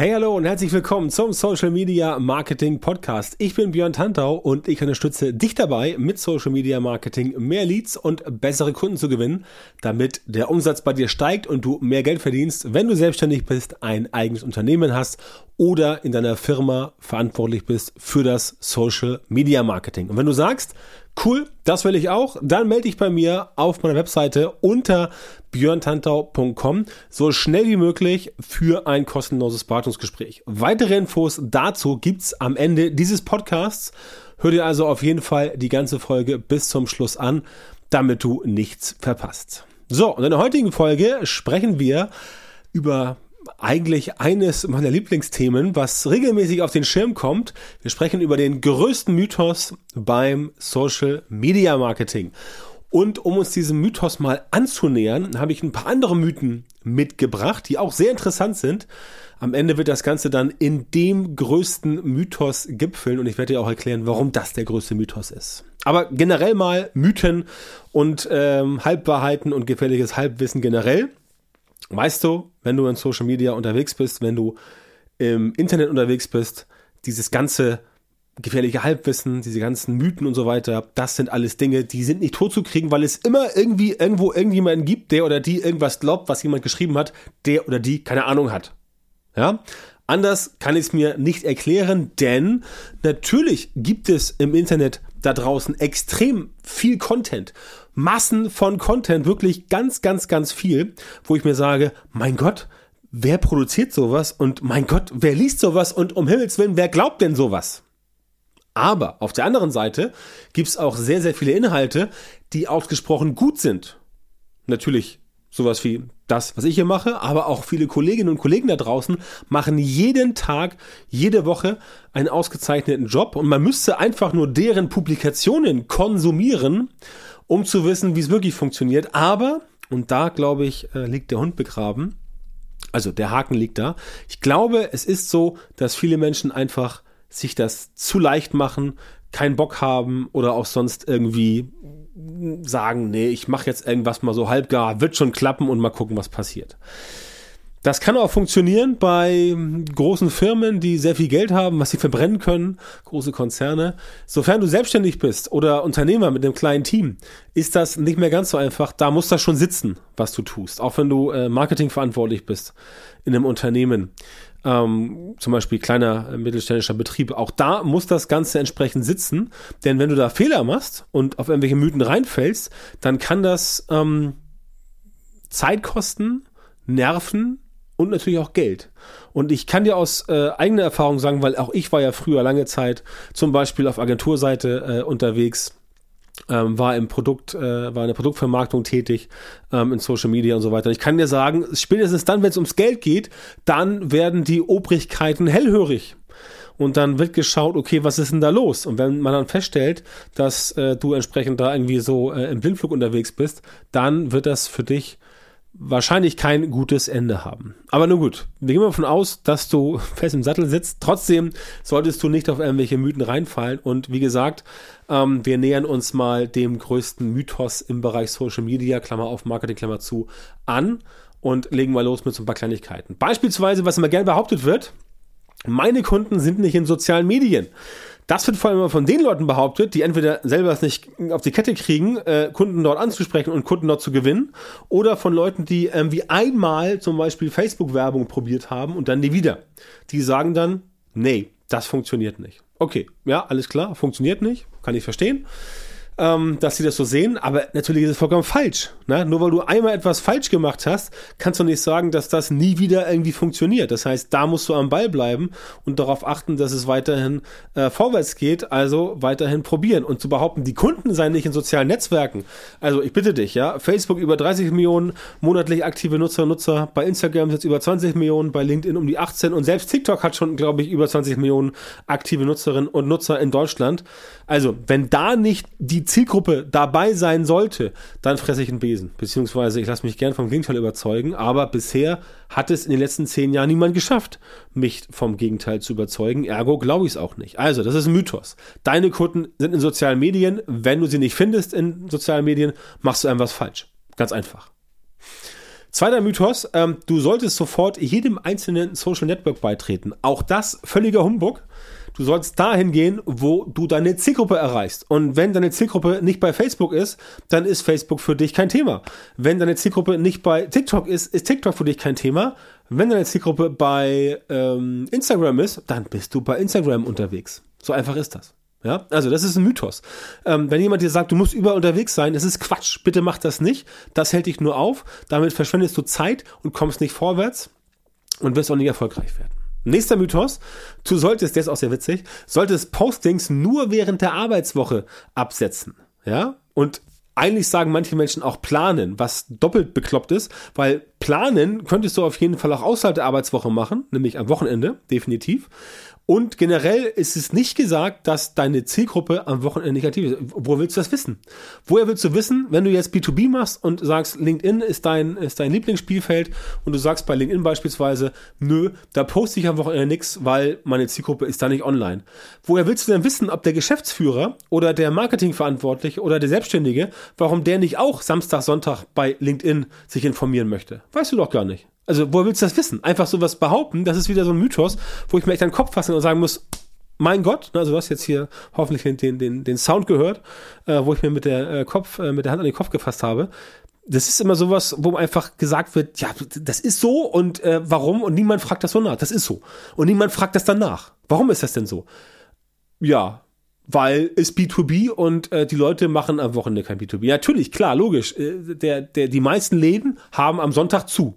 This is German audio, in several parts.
Hey, hallo und herzlich willkommen zum Social Media Marketing Podcast. Ich bin Björn Tantau und ich unterstütze dich dabei, mit Social Media Marketing mehr Leads und bessere Kunden zu gewinnen, damit der Umsatz bei dir steigt und du mehr Geld verdienst, wenn du selbstständig bist, ein eigenes Unternehmen hast oder in deiner Firma verantwortlich bist für das Social Media Marketing. Und wenn du sagst, cool, das will ich auch, dann melde dich bei mir auf meiner Webseite unter björntantau.com so schnell wie möglich für ein kostenloses Beratungsgespräch. Weitere Infos dazu gibt's am Ende dieses Podcasts. Hör dir also auf jeden Fall die ganze Folge bis zum Schluss an, damit du nichts verpasst. So, und in der heutigen Folge sprechen wir über eigentlich eines meiner Lieblingsthemen, was regelmäßig auf den Schirm kommt. Wir sprechen über den größten Mythos beim Social Media Marketing. Und um uns diesem Mythos mal anzunähern, habe ich ein paar andere Mythen mitgebracht, die auch sehr interessant sind. Am Ende wird das Ganze dann in dem größten Mythos gipfeln und ich werde dir auch erklären, warum das der größte Mythos ist. Aber generell mal Mythen und ähm, Halbwahrheiten und gefährliches Halbwissen generell. Weißt du, wenn du in Social Media unterwegs bist, wenn du im Internet unterwegs bist, dieses ganze gefährliche Halbwissen, diese ganzen Mythen und so weiter, das sind alles Dinge, die sind nicht tot zu kriegen, weil es immer irgendwie irgendwo irgendjemanden gibt, der oder die irgendwas glaubt, was jemand geschrieben hat, der oder die keine Ahnung hat. Ja? Anders kann ich es mir nicht erklären, denn natürlich gibt es im Internet da draußen extrem viel Content. Massen von Content, wirklich ganz, ganz, ganz viel, wo ich mir sage, mein Gott, wer produziert sowas und mein Gott, wer liest sowas und um Himmels Willen, wer glaubt denn sowas? Aber auf der anderen Seite gibt's auch sehr, sehr viele Inhalte, die ausgesprochen gut sind. Natürlich sowas wie das, was ich hier mache, aber auch viele Kolleginnen und Kollegen da draußen machen jeden Tag, jede Woche einen ausgezeichneten Job und man müsste einfach nur deren Publikationen konsumieren, um zu wissen, wie es wirklich funktioniert. Aber, und da glaube ich, äh, liegt der Hund begraben, also der Haken liegt da. Ich glaube, es ist so, dass viele Menschen einfach sich das zu leicht machen, keinen Bock haben oder auch sonst irgendwie sagen, nee, ich mache jetzt irgendwas mal so halbgar, wird schon klappen und mal gucken, was passiert. Das kann auch funktionieren bei großen Firmen, die sehr viel Geld haben, was sie verbrennen können, große Konzerne. Sofern du selbstständig bist oder Unternehmer mit einem kleinen Team, ist das nicht mehr ganz so einfach. Da muss das schon sitzen, was du tust. Auch wenn du äh, Marketing verantwortlich bist in einem Unternehmen ähm, zum Beispiel kleiner äh, mittelständischer Betrieb, auch da muss das Ganze entsprechend sitzen. Denn wenn du da Fehler machst und auf irgendwelche Mythen reinfällst, dann kann das ähm, Zeit kosten, Nerven und natürlich auch Geld. Und ich kann dir aus äh, eigener Erfahrung sagen, weil auch ich war ja früher lange Zeit zum Beispiel auf Agenturseite äh, unterwegs ähm, war im Produkt, äh, war in der Produktvermarktung tätig, ähm, in Social Media und so weiter. Ich kann dir sagen, spätestens dann, wenn es ums Geld geht, dann werden die Obrigkeiten hellhörig. Und dann wird geschaut, okay, was ist denn da los? Und wenn man dann feststellt, dass äh, du entsprechend da irgendwie so äh, im Blindflug unterwegs bist, dann wird das für dich wahrscheinlich kein gutes Ende haben. Aber nun gut, wir gehen mal davon aus, dass du fest im Sattel sitzt. Trotzdem solltest du nicht auf irgendwelche Mythen reinfallen. Und wie gesagt, ähm, wir nähern uns mal dem größten Mythos im Bereich Social Media, Klammer auf, Marketing, Klammer zu, an und legen mal los mit so ein paar Kleinigkeiten. Beispielsweise, was immer gerne behauptet wird, meine Kunden sind nicht in sozialen Medien. Das wird vor allem von den Leuten behauptet, die entweder selber es nicht auf die Kette kriegen, äh, Kunden dort anzusprechen und Kunden dort zu gewinnen, oder von Leuten, die irgendwie einmal zum Beispiel Facebook-Werbung probiert haben und dann nie wieder. Die sagen dann, nee, das funktioniert nicht. Okay, ja, alles klar, funktioniert nicht, kann ich verstehen ähm, dass sie das so sehen, aber natürlich ist es vollkommen falsch. Ne? Nur weil du einmal etwas falsch gemacht hast, kannst du nicht sagen, dass das nie wieder irgendwie funktioniert. Das heißt, da musst du am Ball bleiben und darauf achten, dass es weiterhin äh, vorwärts geht, also weiterhin probieren. Und zu behaupten, die Kunden seien nicht in sozialen Netzwerken. Also ich bitte dich, ja, Facebook über 30 Millionen monatlich aktive Nutzer, Nutzer, bei Instagram jetzt über 20 Millionen, bei LinkedIn um die 18 und selbst TikTok hat schon, glaube ich, über 20 Millionen aktive Nutzerinnen und Nutzer in Deutschland. Also, wenn da nicht die Zielgruppe dabei sein sollte, dann fresse ich einen Besen. Beziehungsweise ich lasse mich gern vom Gegenteil überzeugen, aber bisher hat es in den letzten zehn Jahren niemand geschafft, mich vom Gegenteil zu überzeugen. Ergo glaube ich es auch nicht. Also, das ist ein Mythos. Deine Kunden sind in sozialen Medien. Wenn du sie nicht findest in sozialen Medien, machst du einem was falsch. Ganz einfach. Zweiter Mythos, ähm, du solltest sofort jedem einzelnen Social Network beitreten. Auch das völliger Humbug. Du sollst dahin gehen, wo du deine Zielgruppe erreichst. Und wenn deine Zielgruppe nicht bei Facebook ist, dann ist Facebook für dich kein Thema. Wenn deine Zielgruppe nicht bei TikTok ist, ist TikTok für dich kein Thema. Wenn deine Zielgruppe bei ähm, Instagram ist, dann bist du bei Instagram unterwegs. So einfach ist das. Ja, also das ist ein Mythos. Ähm, wenn jemand dir sagt, du musst überall unterwegs sein, das ist Quatsch. Bitte mach das nicht. Das hält dich nur auf. Damit verschwendest du Zeit und kommst nicht vorwärts und wirst auch nicht erfolgreich werden. Nächster Mythos. Du solltest, der ist auch sehr witzig, solltest Postings nur während der Arbeitswoche absetzen. Ja? Und eigentlich sagen manche Menschen auch planen, was doppelt bekloppt ist, weil planen könntest du auf jeden Fall auch außerhalb der Arbeitswoche machen, nämlich am Wochenende, definitiv. Und generell ist es nicht gesagt, dass deine Zielgruppe am Wochenende negativ ist. Wo willst du das wissen? Woher willst du wissen, wenn du jetzt B2B machst und sagst, LinkedIn ist dein, ist dein Lieblingsspielfeld und du sagst bei LinkedIn beispielsweise, nö, da poste ich am Wochenende nichts, weil meine Zielgruppe ist da nicht online. Woher willst du denn wissen, ob der Geschäftsführer oder der Marketingverantwortliche oder der Selbstständige, warum der nicht auch Samstag, Sonntag bei LinkedIn sich informieren möchte? Weißt du doch gar nicht. Also, woher willst du das wissen? Einfach sowas behaupten, das ist wieder so ein Mythos, wo ich mir echt an den Kopf fasse und sagen muss, mein Gott, also du hast jetzt hier hoffentlich den, den, den Sound gehört, äh, wo ich mir mit der äh, Kopf, äh, mit der Hand an den Kopf gefasst habe. Das ist immer sowas, wo einfach gesagt wird, ja, das ist so und äh, warum? Und niemand fragt das so nach. Das ist so. Und niemand fragt das danach. Warum ist das denn so? Ja, weil ist B2B und äh, die Leute machen am Wochenende kein B2B. Natürlich, klar, logisch. Äh, der, der, die meisten Läden haben am Sonntag zu.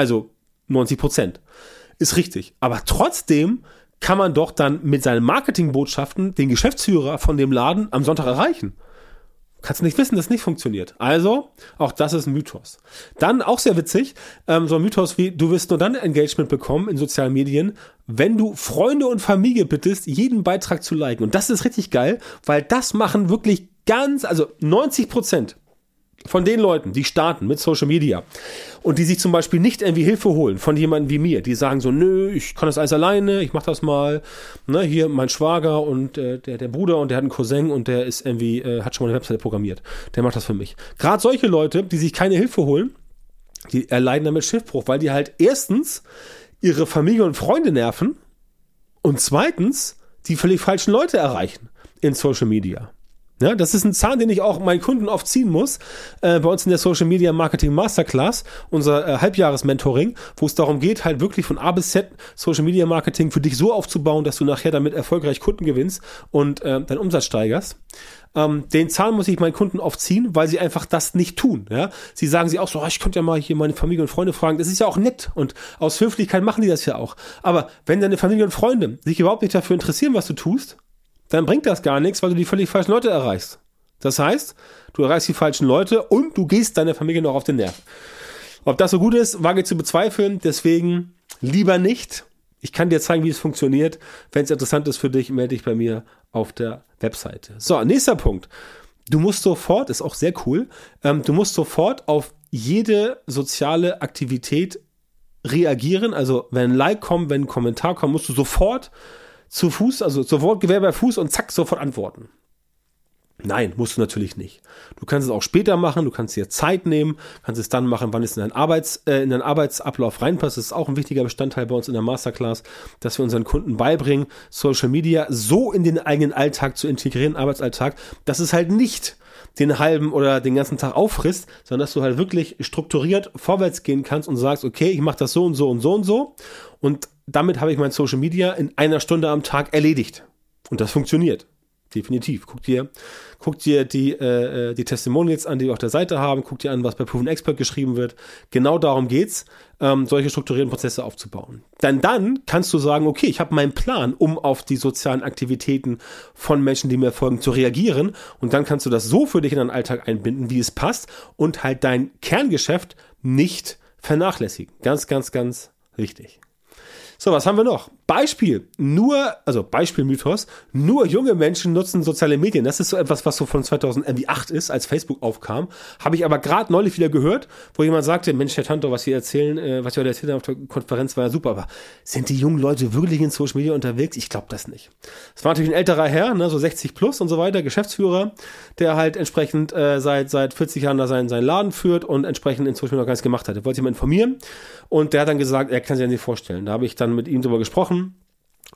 Also 90 Prozent. Ist richtig. Aber trotzdem kann man doch dann mit seinen Marketingbotschaften den Geschäftsführer von dem Laden am Sonntag erreichen. Kannst nicht wissen, dass es nicht funktioniert. Also, auch das ist ein Mythos. Dann auch sehr witzig, ähm, so ein Mythos wie, du wirst nur dann Engagement bekommen in sozialen Medien, wenn du Freunde und Familie bittest, jeden Beitrag zu liken. Und das ist richtig geil, weil das machen wirklich ganz, also 90 Prozent von den Leuten, die starten mit Social Media und die sich zum Beispiel nicht irgendwie Hilfe holen von jemandem wie mir, die sagen so, nö, ich kann das alles alleine, ich mach das mal, ne, hier mein Schwager und äh, der, der Bruder und der hat einen Cousin und der ist irgendwie, äh, hat schon mal eine Webseite programmiert, der macht das für mich. Gerade solche Leute, die sich keine Hilfe holen, die erleiden damit Schiffbruch, weil die halt erstens ihre Familie und Freunde nerven und zweitens die völlig falschen Leute erreichen in Social Media. Ja, das ist ein Zahn, den ich auch meinen Kunden oft ziehen muss. Äh, bei uns in der Social Media Marketing Masterclass, unser äh, Halbjahres-Mentoring, wo es darum geht, halt wirklich von A bis Z Social Media Marketing für dich so aufzubauen, dass du nachher damit erfolgreich Kunden gewinnst und äh, deinen Umsatz steigerst. Ähm, den Zahn muss ich meinen Kunden oft ziehen, weil sie einfach das nicht tun. Ja? Sie sagen sie auch so, oh, ich könnte ja mal hier meine Familie und Freunde fragen. Das ist ja auch nett und aus Höflichkeit machen die das ja auch. Aber wenn deine Familie und Freunde sich überhaupt nicht dafür interessieren, was du tust, dann bringt das gar nichts, weil du die völlig falschen Leute erreichst. Das heißt, du erreichst die falschen Leute und du gehst deiner Familie noch auf den Nerv. Ob das so gut ist, wage ich zu bezweifeln. Deswegen lieber nicht. Ich kann dir zeigen, wie es funktioniert. Wenn es interessant ist für dich, melde dich bei mir auf der Webseite. So, nächster Punkt. Du musst sofort, ist auch sehr cool, ähm, du musst sofort auf jede soziale Aktivität reagieren. Also wenn ein Like kommt, wenn ein Kommentar kommt, musst du sofort zu Fuß, also sofort Gewehr bei Fuß und zack, sofort antworten. Nein, musst du natürlich nicht. Du kannst es auch später machen, du kannst dir Zeit nehmen, kannst es dann machen, wann es in deinen, Arbeits, äh, in deinen Arbeitsablauf reinpasst. Das ist auch ein wichtiger Bestandteil bei uns in der Masterclass, dass wir unseren Kunden beibringen, Social Media so in den eigenen Alltag zu integrieren, Arbeitsalltag, dass es halt nicht den halben oder den ganzen Tag auffrisst, sondern dass du halt wirklich strukturiert vorwärts gehen kannst und sagst, okay, ich mache das so und so und so und so und damit habe ich mein Social Media in einer Stunde am Tag erledigt. Und das funktioniert. Definitiv. Guck dir, guck dir die, äh, äh, die Testimonials an, die wir auf der Seite haben. Guck dir an, was bei Proven Expert geschrieben wird. Genau darum geht's, ähm, solche strukturierten Prozesse aufzubauen. Denn dann kannst du sagen, okay, ich habe meinen Plan, um auf die sozialen Aktivitäten von Menschen, die mir folgen, zu reagieren. Und dann kannst du das so für dich in deinen Alltag einbinden, wie es passt und halt dein Kerngeschäft nicht vernachlässigen. Ganz, ganz, ganz wichtig. So, was haben wir noch? Beispiel. Nur, also Beispielmythos, nur junge Menschen nutzen soziale Medien. Das ist so etwas, was so von 2008 ist, als Facebook aufkam. Habe ich aber gerade neulich wieder gehört, wo jemand sagte, Mensch, Herr Tanto, was Sie erzählen, äh, was Sie heute erzählt haben auf der Konferenz war ja super, aber sind die jungen Leute wirklich in Social Media unterwegs? Ich glaube das nicht. Es war natürlich ein älterer Herr, ne, so 60 plus und so weiter, Geschäftsführer, der halt entsprechend äh, seit, seit 40 Jahren da seinen, seinen Laden führt und entsprechend in Social Media noch gar nichts gemacht hat. Er wollte sich mal informieren und der hat dann gesagt, er kann sich ja nicht vorstellen. Da habe ich dann mit ihm drüber gesprochen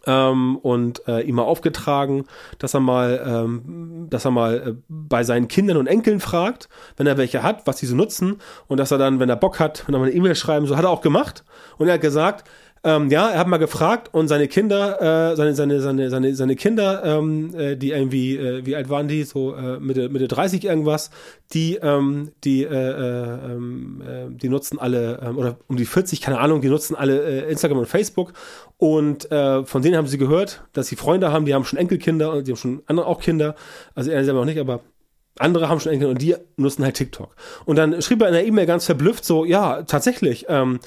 ähm, und äh, ihm mal aufgetragen, dass er mal, ähm, dass er mal äh, bei seinen Kindern und Enkeln fragt, wenn er welche hat, was sie so nutzen und dass er dann, wenn er Bock hat, wenn er mal eine E-Mail schreiben, so hat er auch gemacht. Und er hat gesagt, ähm, ja, er hat mal gefragt und seine Kinder, äh, seine, seine, seine, seine, seine Kinder, ähm, äh, die irgendwie, äh, wie alt waren die? So äh, Mitte, Mitte 30 irgendwas, die, ähm, die, äh, äh, ähm, äh, die nutzen alle, äh, oder um die 40, keine Ahnung, die nutzen alle äh, Instagram und Facebook. Und äh, von denen haben sie gehört, dass sie Freunde haben, die haben schon Enkelkinder und die haben schon andere auch Kinder. Also er selber noch nicht, aber andere haben schon Enkel und die nutzen halt TikTok. Und dann schrieb er in der E-Mail ganz verblüfft so, ja, tatsächlich, ähm,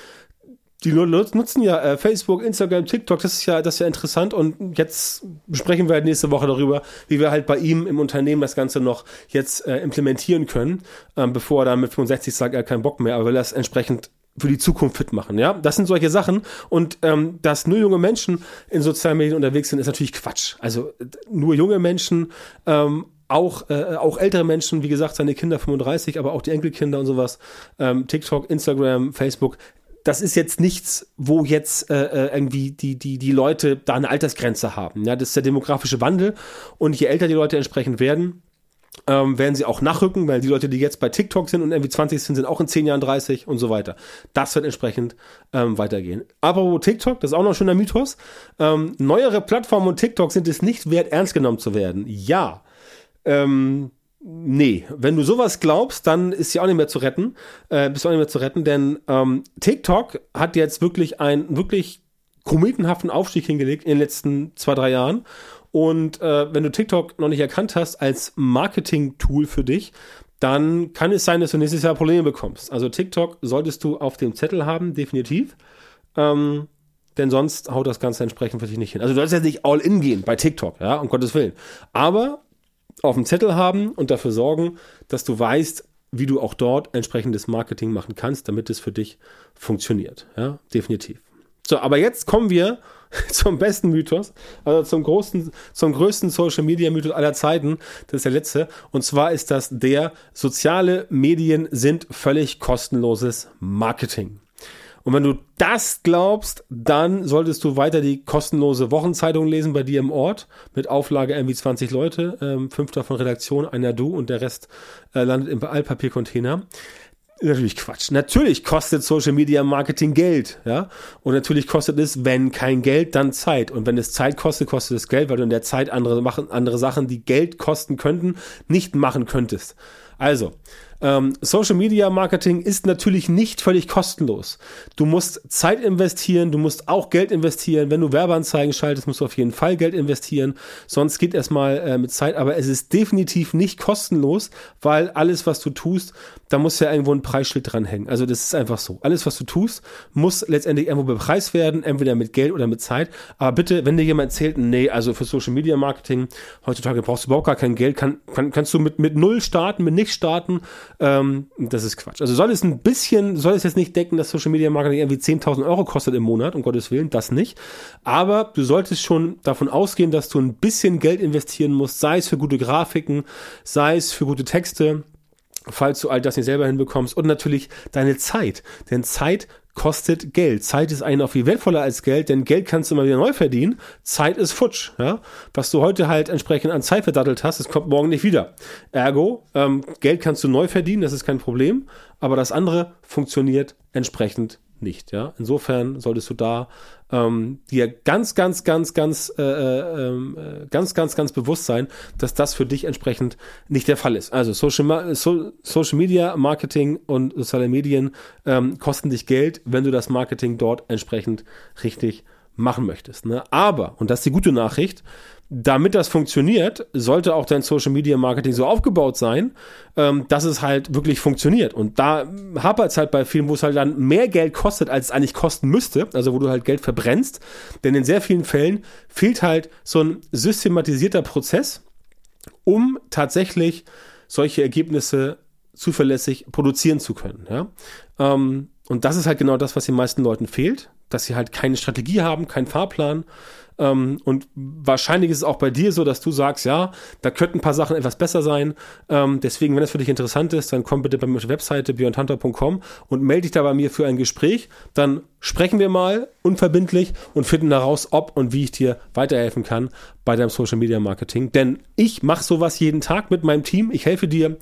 die Leute nutzen ja äh, Facebook, Instagram, TikTok, das ist ja, das ist ja interessant und jetzt sprechen wir halt nächste Woche darüber, wie wir halt bei ihm im Unternehmen das Ganze noch jetzt äh, implementieren können, ähm, bevor er dann mit 65 sagt, er hat keinen Bock mehr, aber will das entsprechend für die Zukunft fit machen, ja. Das sind solche Sachen und ähm, dass nur junge Menschen in sozialen Medien unterwegs sind, ist natürlich Quatsch. Also nur junge Menschen ähm, auch, äh, auch ältere Menschen, wie gesagt, seine Kinder 35, aber auch die Enkelkinder und sowas, ähm, TikTok, Instagram, Facebook, das ist jetzt nichts, wo jetzt äh, äh, irgendwie die, die, die Leute da eine Altersgrenze haben. Ja, das ist der demografische Wandel. Und je älter die Leute entsprechend werden, ähm, werden sie auch nachrücken, weil die Leute, die jetzt bei TikTok sind und irgendwie 20 sind, sind auch in 10 Jahren 30 und so weiter. Das wird entsprechend ähm, weitergehen. Aber TikTok, das ist auch noch ein schöner Mythos. Ähm, neuere Plattformen und TikTok sind es nicht wert, ernst genommen zu werden. Ja. Ähm, nee, wenn du sowas glaubst, dann ist sie auch nicht mehr zu retten, äh, bist du auch nicht mehr zu retten, denn ähm, TikTok hat jetzt wirklich einen wirklich kometenhaften Aufstieg hingelegt in den letzten zwei, drei Jahren. Und äh, wenn du TikTok noch nicht erkannt hast als Marketing-Tool für dich, dann kann es sein, dass du nächstes Jahr Probleme bekommst. Also TikTok solltest du auf dem Zettel haben, definitiv. Ähm, denn sonst haut das Ganze entsprechend für dich nicht hin. Also du sollst jetzt nicht all in gehen bei TikTok, ja, um Gottes Willen. Aber auf dem Zettel haben und dafür sorgen, dass du weißt, wie du auch dort entsprechendes Marketing machen kannst, damit es für dich funktioniert. Ja, definitiv. So, aber jetzt kommen wir zum besten Mythos, also zum großen, zum größten Social Media Mythos aller Zeiten. Das ist der letzte. Und zwar ist das der soziale Medien sind völlig kostenloses Marketing. Und wenn du das glaubst, dann solltest du weiter die kostenlose Wochenzeitung lesen bei dir im Ort mit Auflage irgendwie 20 Leute, ähm, fünf davon Redaktion, einer du und der Rest äh, landet im Altpapiercontainer. Natürlich Quatsch. Natürlich kostet Social Media Marketing Geld, ja. Und natürlich kostet es, wenn kein Geld, dann Zeit. Und wenn es Zeit kostet, kostet es Geld, weil du in der Zeit andere machen, andere Sachen, die Geld kosten könnten, nicht machen könntest. Also, ähm, Social Media Marketing ist natürlich nicht völlig kostenlos. Du musst Zeit investieren, du musst auch Geld investieren. Wenn du Werbeanzeigen schaltest, musst du auf jeden Fall Geld investieren. Sonst geht erstmal äh, mit Zeit. Aber es ist definitiv nicht kostenlos, weil alles, was du tust, da muss ja irgendwo ein Preisschild dranhängen. Also das ist einfach so. Alles, was du tust, muss letztendlich irgendwo bepreist werden, entweder mit Geld oder mit Zeit. Aber bitte, wenn dir jemand erzählt, nee, also für Social Media Marketing heutzutage brauchst du überhaupt gar kein Geld, kann, kann, kannst du mit, mit null starten, mit nichts starten ähm, das ist Quatsch. Also soll es ein bisschen, soll es jetzt nicht denken, dass Social Media Marketing irgendwie 10.000 Euro kostet im Monat, um Gottes Willen, das nicht. Aber du solltest schon davon ausgehen, dass du ein bisschen Geld investieren musst, sei es für gute Grafiken, sei es für gute Texte, falls du all das nicht selber hinbekommst und natürlich deine Zeit. Denn Zeit kostet Geld. Zeit ist eigentlich auch viel wertvoller als Geld, denn Geld kannst du immer wieder neu verdienen. Zeit ist futsch. Ja? Was du heute halt entsprechend an Zeit verdattelt hast, das kommt morgen nicht wieder. Ergo, ähm, Geld kannst du neu verdienen, das ist kein Problem, aber das andere funktioniert entsprechend nicht. Ja? Insofern solltest du da ähm, dir ganz, ganz, ganz, ganz, äh, äh, ähm, äh, ganz, ganz, ganz bewusst sein, dass das für dich entsprechend nicht der Fall ist. Also Social, so, Social Media, Marketing und soziale Medien ähm, kosten dich Geld, wenn du das Marketing dort entsprechend richtig machen möchtest. Ne? Aber, und das ist die gute Nachricht, damit das funktioniert, sollte auch dein Social Media Marketing so aufgebaut sein, ähm, dass es halt wirklich funktioniert. Und da hapert es halt bei vielen, wo es halt dann mehr Geld kostet, als es eigentlich kosten müsste, also wo du halt Geld verbrennst. Denn in sehr vielen Fällen fehlt halt so ein systematisierter Prozess, um tatsächlich solche Ergebnisse zuverlässig produzieren zu können. Ja? Ähm, und das ist halt genau das, was den meisten Leuten fehlt, dass sie halt keine Strategie haben, keinen Fahrplan. Ähm, und wahrscheinlich ist es auch bei dir so, dass du sagst, ja, da könnten ein paar Sachen etwas besser sein. Ähm, deswegen, wenn das für dich interessant ist, dann komm bitte bei mir auf die Webseite beyondhunter.com und melde dich da bei mir für ein Gespräch. Dann sprechen wir mal unverbindlich und finden heraus, ob und wie ich dir weiterhelfen kann bei deinem Social Media Marketing. Denn ich mache sowas jeden Tag mit meinem Team. Ich helfe dir,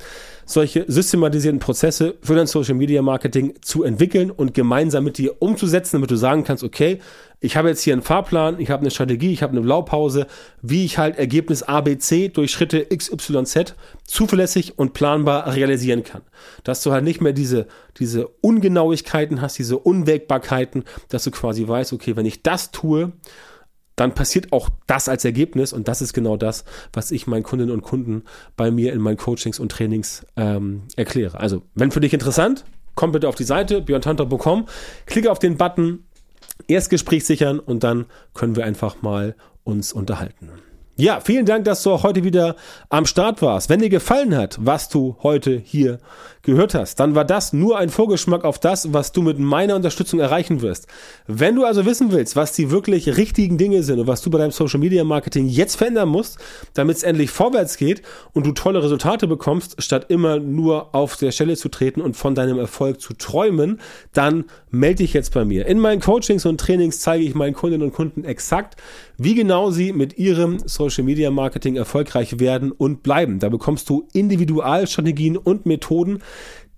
solche systematisierten Prozesse für dein Social Media Marketing zu entwickeln und gemeinsam mit dir umzusetzen, damit du sagen kannst, okay, ich habe jetzt hier einen Fahrplan, ich habe eine Strategie, ich habe eine Blaupause, wie ich halt Ergebnis ABC durch Schritte XYZ zuverlässig und planbar realisieren kann. Dass du halt nicht mehr diese, diese Ungenauigkeiten hast, diese Unwägbarkeiten, dass du quasi weißt, okay, wenn ich das tue, dann passiert auch das als Ergebnis und das ist genau das, was ich meinen Kundinnen und Kunden bei mir in meinen Coachings und Trainings ähm, erkläre. Also, wenn für dich interessant, komm bitte auf die Seite beyondhunter.com, klicke auf den Button Erstgespräch sichern und dann können wir einfach mal uns unterhalten. Ja, vielen Dank, dass du auch heute wieder am Start warst. Wenn dir gefallen hat, was du heute hier gehört hast, dann war das nur ein Vorgeschmack auf das, was du mit meiner Unterstützung erreichen wirst. Wenn du also wissen willst, was die wirklich richtigen Dinge sind und was du bei deinem Social Media Marketing jetzt verändern musst, damit es endlich vorwärts geht und du tolle Resultate bekommst, statt immer nur auf der Stelle zu treten und von deinem Erfolg zu träumen, dann melde dich jetzt bei mir. In meinen Coachings und Trainings zeige ich meinen Kundinnen und Kunden exakt, wie genau sie mit ihrem Social Media Marketing erfolgreich werden und bleiben. Da bekommst du Individualstrategien und Methoden,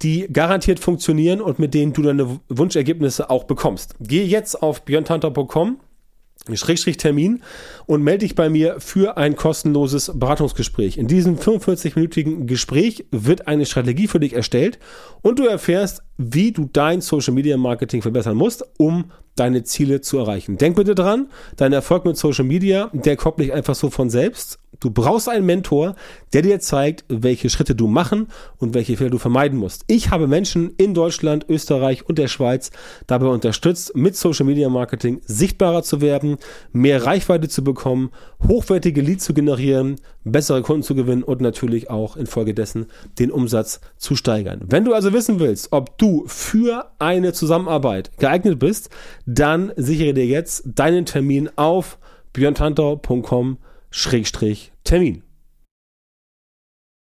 die garantiert funktionieren und mit denen du deine Wunschergebnisse auch bekommst. Geh jetzt auf björntanter.com Schrägstrich Termin und melde dich bei mir für ein kostenloses Beratungsgespräch. In diesem 45-minütigen Gespräch wird eine Strategie für dich erstellt und du erfährst, wie du dein Social Media Marketing verbessern musst, um deine Ziele zu erreichen. Denk bitte dran, dein Erfolg mit Social Media, der kommt nicht einfach so von selbst, Du brauchst einen Mentor, der dir zeigt, welche Schritte du machen und welche Fehler du vermeiden musst. Ich habe Menschen in Deutschland, Österreich und der Schweiz dabei unterstützt, mit Social Media Marketing sichtbarer zu werden, mehr Reichweite zu bekommen, hochwertige Leads zu generieren, bessere Kunden zu gewinnen und natürlich auch infolgedessen den Umsatz zu steigern. Wenn du also wissen willst, ob du für eine Zusammenarbeit geeignet bist, dann sichere dir jetzt deinen Termin auf björntantau.com Schrägstrich Termin.